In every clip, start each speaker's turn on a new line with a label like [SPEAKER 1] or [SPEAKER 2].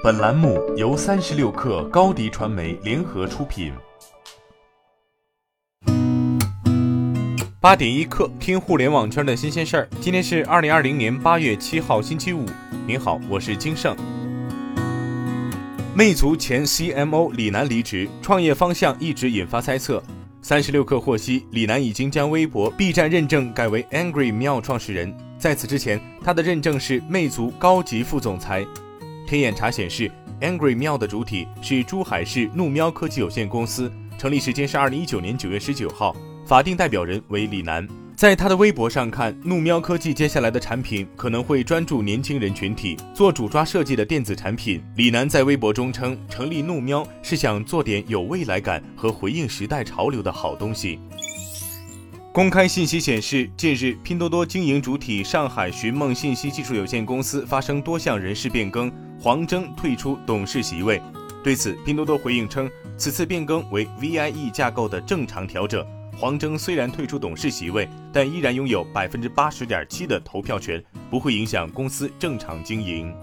[SPEAKER 1] 本栏目由三十六氪高低传媒联合出品。八点一刻，听互联网圈的新鲜事儿。今天是二零二零年八月七号，星期五。您好，我是金盛。魅族前 CMO 李楠离职，创业方向一直引发猜测。三十六氪获悉，李楠已经将微博、B 站认证改为 Angry 喵创始人。在此之前，他的认证是魅族高级副总裁。天眼查显示，Angry 喵的主体是珠海市怒喵科技有限公司，成立时间是二零一九年九月十九号，法定代表人为李楠。在他的微博上看，怒喵科技接下来的产品可能会专注年轻人群体，做主抓设计的电子产品。李楠在微博中称，成立怒喵是想做点有未来感和回应时代潮流的好东西。公开信息显示，近日拼多多经营主体上海寻梦信息技术有限公司发生多项人事变更，黄峥退出董事席位。对此，拼多多回应称，此次变更为 VIE 架构的正常调整。黄峥虽然退出董事席位，但依然拥有百分之八十点七的投票权，不会影响公司正常经营。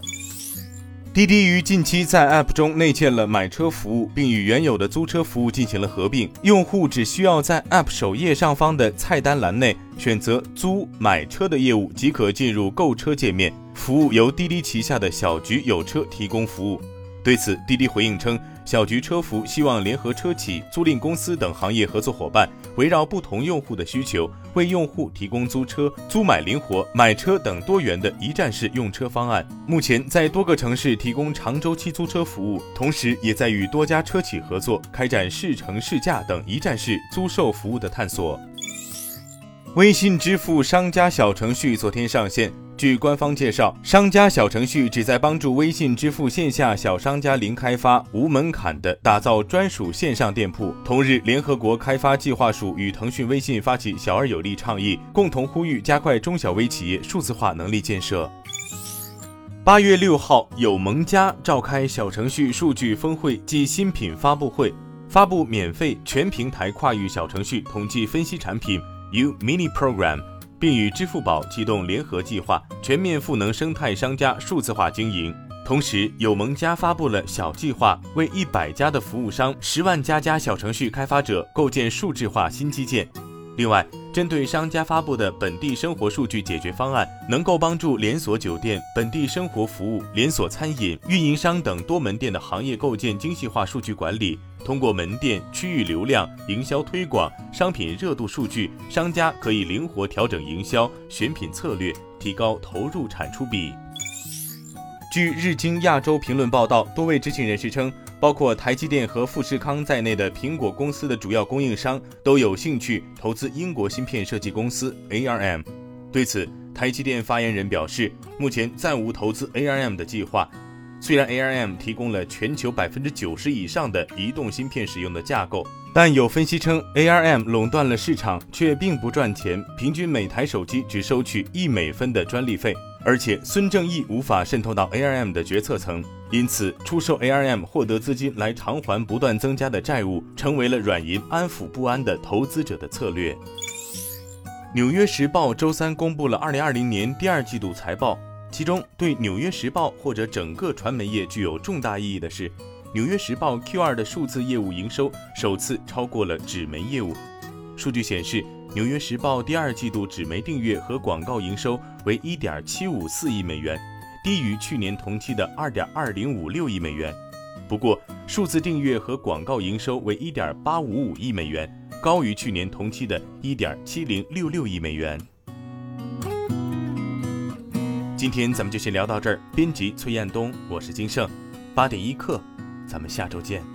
[SPEAKER 1] 滴滴于近期在 App 中内嵌了买车服务，并与原有的租车服务进行了合并。用户只需要在 App 首页上方的菜单栏内选择租买车的业务，即可进入购车界面。服务由滴滴旗下的小桔有车提供服务。对此，滴滴回应称。小桔车服希望联合车企、租赁公司等行业合作伙伴，围绕不同用户的需求，为用户提供租车、租买灵活、买车等多元的一站式用车方案。目前在多个城市提供长周期租车服务，同时也在与多家车企合作，开展试乘试驾等一站式租售服务的探索。微信支付商家小程序昨天上线。据官方介绍，商家小程序旨在帮助微信支付线下小商家零开发、无门槛的打造专属线上店铺。同日，联合国开发计划署与腾讯微信发起“小而有力”倡议，共同呼吁加快中小微企业数字化能力建设。八月六号，有盟家召开小程序数据峰会暨新品发布会，发布免费全平台跨域小程序统计分析产品 U Mini Program。并与支付宝启动联合计划，全面赋能生态商家数字化经营。同时，友盟家发布了小计划，为一百家的服务商、十万家家小程序开发者构建数字化新基建。另外，针对商家发布的本地生活数据解决方案，能够帮助连锁酒店、本地生活服务、连锁餐饮运营商等多门店的行业构建精细化数据管理。通过门店区域流量、营销推广、商品热度数据，商家可以灵活调整营销选品策略，提高投入产出比。据日经亚洲评论报道，多位知情人士称，包括台积电和富士康在内的苹果公司的主要供应商都有兴趣投资英国芯片设计公司 ARM。对此，台积电发言人表示，目前暂无投资 ARM 的计划。虽然 ARM 提供了全球百分之九十以上的移动芯片使用的架构，但有分析称 ARM 垄断了市场，却并不赚钱，平均每台手机只收取一美分的专利费。而且孙正义无法渗透到 ARM 的决策层，因此出售 ARM 获得资金来偿还不断增加的债务，成为了软银安抚不安的投资者的策略。纽约时报周三公布了二零二零年第二季度财报。其中，对《纽约时报》或者整个传媒业具有重大意义的是，《纽约时报》Q2 的数字业务营收首次超过了纸媒业务。数据显示，《纽约时报》第二季度纸媒订阅和广告营收为1.754亿美元，低于去年同期的2.2056亿美元。不过，数字订阅和广告营收为1.855亿美元，高于去年同期的1.7066亿美元。今天咱们就先聊到这儿。编辑崔彦东，我是金盛，八点一刻，咱们下周见。